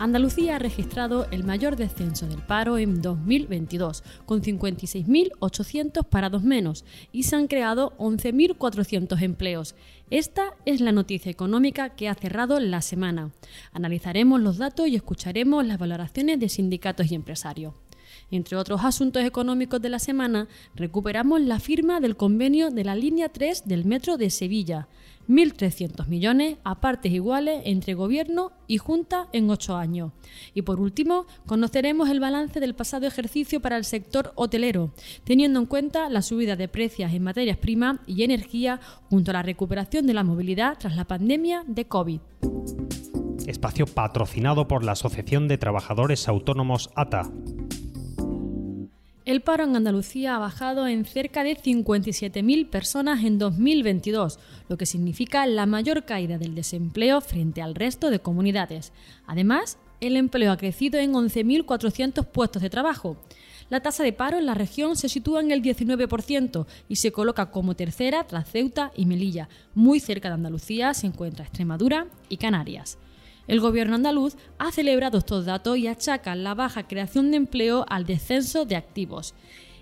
Andalucía ha registrado el mayor descenso del paro en 2022, con 56.800 parados menos, y se han creado 11.400 empleos. Esta es la noticia económica que ha cerrado la semana. Analizaremos los datos y escucharemos las valoraciones de sindicatos y empresarios. Entre otros asuntos económicos de la semana, recuperamos la firma del convenio de la línea 3 del Metro de Sevilla, 1.300 millones a partes iguales entre Gobierno y Junta en ocho años. Y por último, conoceremos el balance del pasado ejercicio para el sector hotelero, teniendo en cuenta la subida de precios en materias primas y energía junto a la recuperación de la movilidad tras la pandemia de COVID. Espacio patrocinado por la Asociación de Trabajadores Autónomos ATA. El paro en Andalucía ha bajado en cerca de 57.000 personas en 2022, lo que significa la mayor caída del desempleo frente al resto de comunidades. Además, el empleo ha crecido en 11.400 puestos de trabajo. La tasa de paro en la región se sitúa en el 19% y se coloca como tercera tras Ceuta y Melilla. Muy cerca de Andalucía se encuentra Extremadura y Canarias. El gobierno andaluz ha celebrado estos datos y achaca la baja creación de empleo al descenso de activos.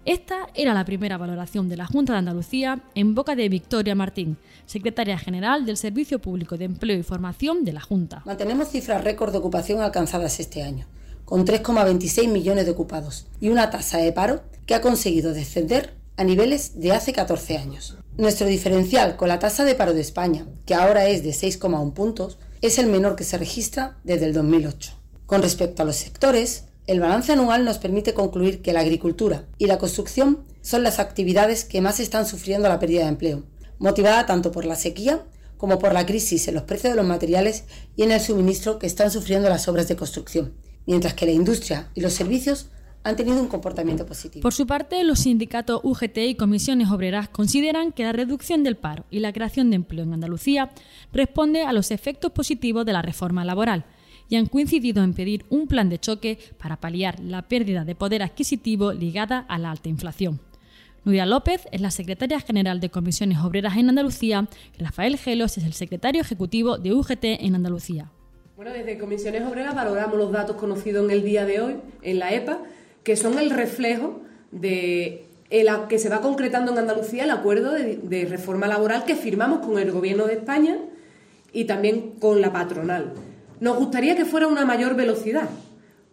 Esta era la primera valoración de la Junta de Andalucía en boca de Victoria Martín, secretaria general del Servicio Público de Empleo y Formación de la Junta. Mantenemos cifras récord de ocupación alcanzadas este año, con 3,26 millones de ocupados y una tasa de paro que ha conseguido descender a niveles de hace 14 años. Nuestro diferencial con la tasa de paro de España, que ahora es de 6,1 puntos, es el menor que se registra desde el 2008. Con respecto a los sectores, el balance anual nos permite concluir que la agricultura y la construcción son las actividades que más están sufriendo la pérdida de empleo, motivada tanto por la sequía como por la crisis en los precios de los materiales y en el suministro que están sufriendo las obras de construcción, mientras que la industria y los servicios han tenido un comportamiento positivo. Por su parte, los sindicatos UGT y comisiones obreras consideran que la reducción del paro y la creación de empleo en Andalucía responde a los efectos positivos de la reforma laboral y han coincidido en pedir un plan de choque para paliar la pérdida de poder adquisitivo ligada a la alta inflación. Nuria López es la secretaria general de Comisiones Obreras en Andalucía y Rafael Gelos es el secretario ejecutivo de UGT en Andalucía. Bueno, desde Comisiones Obreras valoramos los datos conocidos en el día de hoy en la EPA que son el reflejo de que se va concretando en Andalucía el acuerdo de, reforma laboral que firmamos con el Gobierno de España y también con la patronal. Nos gustaría que fuera una mayor velocidad,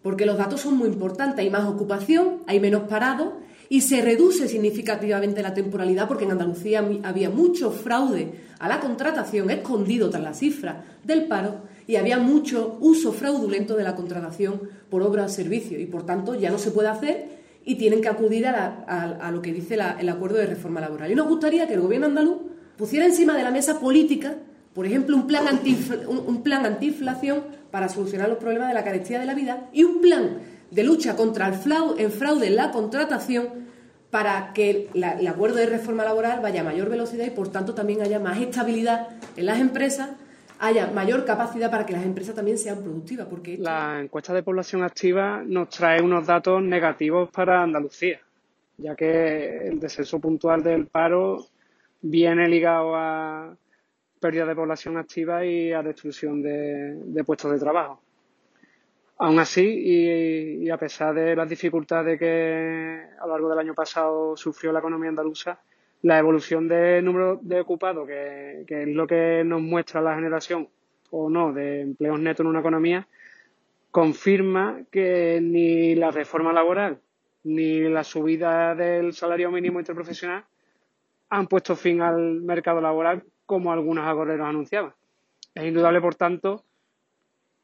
porque los datos son muy importantes. Hay más ocupación, hay menos parados y se reduce significativamente la temporalidad, porque en Andalucía había mucho fraude a la contratación escondido tras la cifra del paro y había mucho uso fraudulento de la contratación por obra o servicio y por tanto ya no se puede hacer y tienen que acudir a, lo que dice el acuerdo de reforma laboral. Y nos gustaría que el gobierno andaluz pusiera encima de la mesa política, por ejemplo, un plan, anti, un, plan antiinflación para solucionar los problemas de la carestía de la vida y un plan de lucha contra el fraude, fraude en la contratación para que el acuerdo de reforma laboral vaya a mayor velocidad y por tanto también haya más estabilidad en las empresas haya mayor capacidad para que las empresas también sean productivas. Porque La encuesta de población activa nos trae unos datos negativos para Andalucía, ya que el descenso puntual del paro viene ligado a pérdida de población activa y a destrucción de, puestos de trabajo. Aún así, y, a pesar de las dificultades que a lo largo del año pasado sufrió la economía andaluza, la evolución del número de ocupados, que, es lo que nos muestra la generación o no de empleos netos en una economía, confirma que ni la reforma laboral ni la subida del salario mínimo interprofesional han puesto fin al mercado laboral como algunos agoreros anunciaban. Es indudable, por tanto,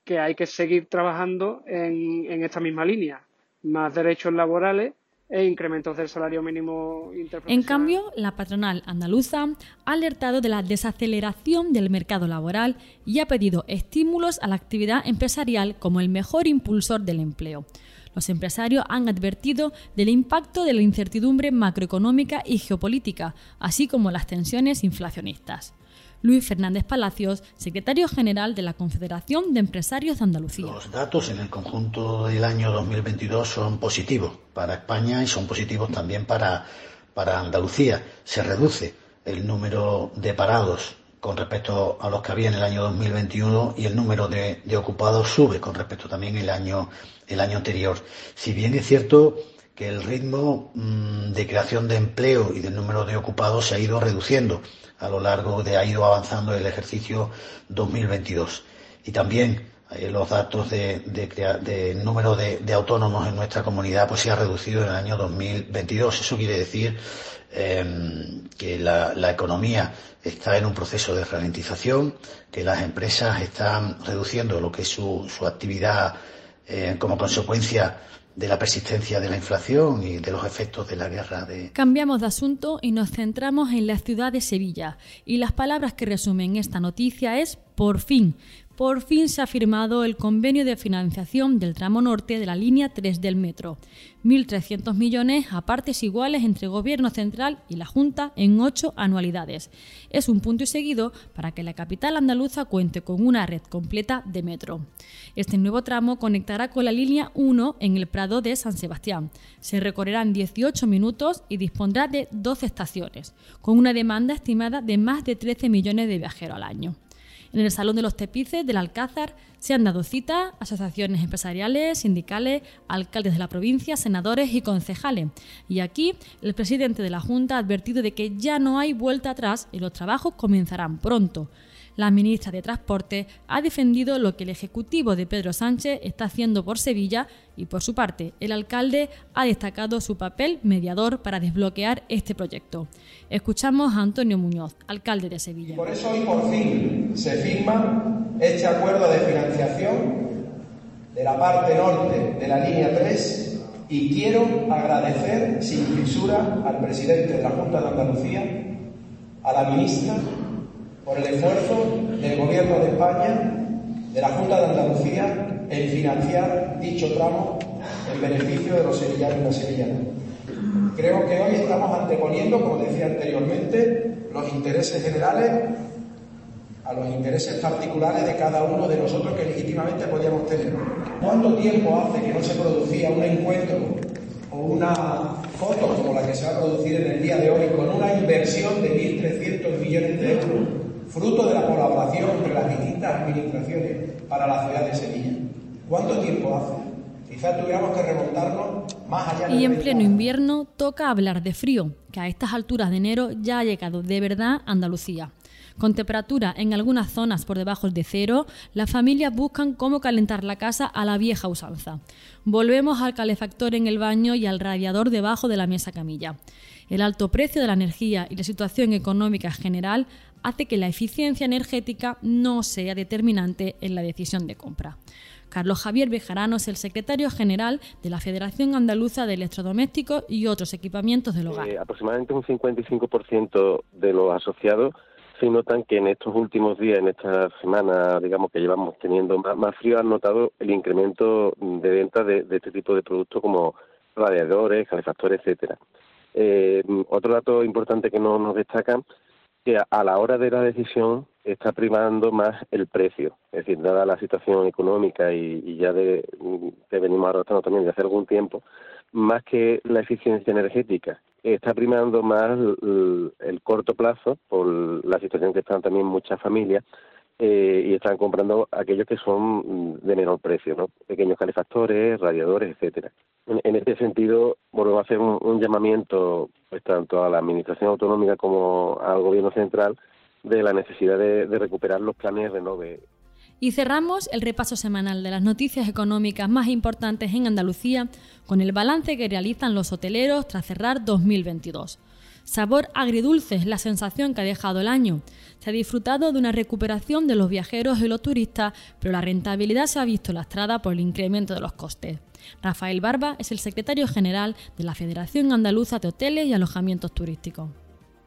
que hay que seguir trabajando en, en esta misma línea. Más derechos laborales e incrementos del salario mínimo En cambio, la patronal andaluza ha alertado de la desaceleración del mercado laboral y ha pedido estímulos a la actividad empresarial como el mejor impulsor del empleo. Los empresarios han advertido del impacto de la incertidumbre macroeconómica y geopolítica, así como las tensiones inflacionistas. Luis Fernández Palacios, secretario general de la Confederación de Empresarios de Andalucía. Los datos en el conjunto del año 2022 son positivos para España y son positivos también para, para Andalucía. Se reduce el número de parados con respecto a los que había en el año 2021 y el número de, ocupados sube con respecto también el año, el año anterior. Si bien es cierto que el ritmo mm, de creación de empleo y del número de ocupados se ha ido reduciendo a lo largo de ha ido avanzando el ejercicio 2022. Y también eh, los datos de, de, número de, autónomos en nuestra comunidad pues se ha reducido en el año 2022. Eso quiere decir em, que la, economía está en un proceso de ralentización, que las empresas están reduciendo lo que es su, su actividad eh, como consecuencia de la persistencia de la inflación y de los efectos de la guerra de... Cambiamos de asunto y nos centramos en la ciudad de Sevilla. Y las palabras que resumen esta noticia es por fin, por fin se ha firmado el convenio de financiación del tramo norte de la línea 3 del metro. 1.300 millones a partes iguales entre Gobierno Central y la Junta en ocho anualidades. Es un punto y seguido para que la capital andaluza cuente con una red completa de metro. Este nuevo tramo conectará con la línea 1 en el Prado de San Sebastián. Se recorrerán 18 minutos y dispondrá de 12 estaciones, con una demanda estimada de más de 13 millones de viajeros al año. En el Salón de los Tepices del Alcázar se han dado cita asociaciones empresariales, sindicales, alcaldes de la provincia, senadores y concejales. Y aquí el presidente de la Junta ha advertido de que ya no hay vuelta atrás y los trabajos comenzarán pronto. La ministra de Transporte ha defendido lo que el Ejecutivo de Pedro Sánchez está haciendo por Sevilla y por su parte el alcalde ha destacado su papel mediador para desbloquear este proyecto. Escuchamos a Antonio Muñoz, alcalde de Sevilla. Por eso hoy por fin se firma este acuerdo de financiación de la parte norte de la línea 3 y quiero agradecer sin fisura al presidente de la Junta de Andalucía, a la ministra por el esfuerzo del Gobierno de España, de la Junta de Andalucía, en financiar dicho tramo en beneficio de los sevillanos y las sevillanas. Creo que hoy estamos anteponiendo, como decía anteriormente, los intereses generales a los intereses particulares de cada uno de nosotros que legítimamente podíamos tener. ¿Cuánto tiempo hace que no se producía un encuentro o una foto como la que se va a producir en el día de hoy con una inversión de 1.300 millones de euros fruto de la colaboración entre las distintas administraciones para la ciudad de Sevilla. ¿Cuánto tiempo hace? Quizás tuviéramos que remontarnos más allá. Y en pleno invierno toca hablar de frío, que a estas alturas de enero ya ha llegado de verdad a Andalucía. Con temperatura en algunas zonas por debajo de cero, las familias buscan cómo calentar la casa a la vieja usanza. Volvemos al calefactor en el baño y al radiador debajo de la mesa camilla. El alto precio de la energía y la situación económica general hace que la eficiencia energética no sea determinante en la decisión de compra. Carlos Javier Bejarano es el secretario general de la Federación Andaluza de Electrodomésticos y otros equipamientos del hogar. Eh, aproximadamente un 55% de los asociados se notan que en estos últimos días, en esta semana, digamos que llevamos teniendo más, frío, han notado el incremento de venta de, este tipo de productos como radiadores, calefactores, etcétera. Eh, otro dato importante que no nos destacan que a la hora de la decisión está primando más el precio. Es decir, dada la situación económica y, ya de que venimos arrastrando también de hace algún tiempo, más que la eficiencia energética, está primando más el, corto plazo por la situación que están también muchas familias eh, y están comprando aquellos que son de menor precio, ¿no? Pequeños calefactores, radiadores, etcétera. En, este sentido, volvemos a hacer un, llamamiento pues tanto a la Administración Autonómica como al Gobierno Central de la necesidad de, de recuperar los planes Renove. Y cerramos el repaso semanal de las noticias económicas más importantes en Andalucía con el balance que realizan los hoteleros tras cerrar 2022. Sabor agridulce es la sensación que ha dejado el año. Se ha disfrutado de una recuperación de los viajeros y los turistas, pero la rentabilidad se ha visto lastrada por el incremento de los costes. Rafael Barba es el secretario general de la Federación Andaluza de Hoteles y Alojamientos Turísticos.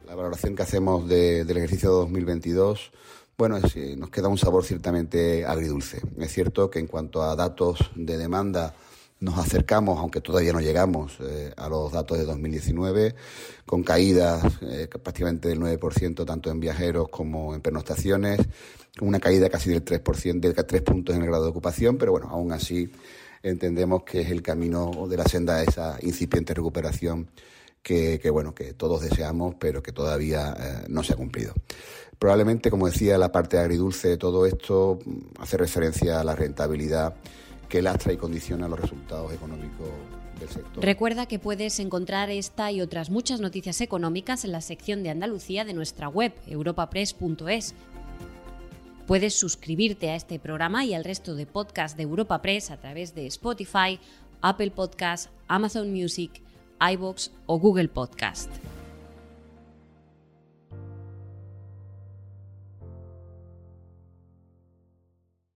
La valoración que hacemos del ejercicio 2022 bueno, eh, nos queda un sabor ciertamente agridulce. Es cierto que en cuanto a datos de demanda nos acercamos, aunque todavía no llegamos, eh, a los datos de 2019, con caídas eh, prácticamente del 9% tanto en viajeros como en pernoctaciones, una caída casi del 3%, de 3 puntos en el grado de ocupación, pero bueno, aún así entendemos que es el camino de la senda a esa incipiente recuperación que, bueno, que todos deseamos, pero que todavía eh, no se ha cumplido. Probablemente, como decía, la parte agridulce de todo esto mm, hace referencia a la rentabilidad que lastra y condiciona los resultados económicos del sector. Recuerda que puedes encontrar esta y otras muchas noticias económicas en la sección de Andalucía de nuestra web, europapress.es. Puedes suscribirte a este programa y al resto de podcasts de Europa Press a través de Spotify, Apple Podcasts, Amazon Music, iBox o Google Podcast.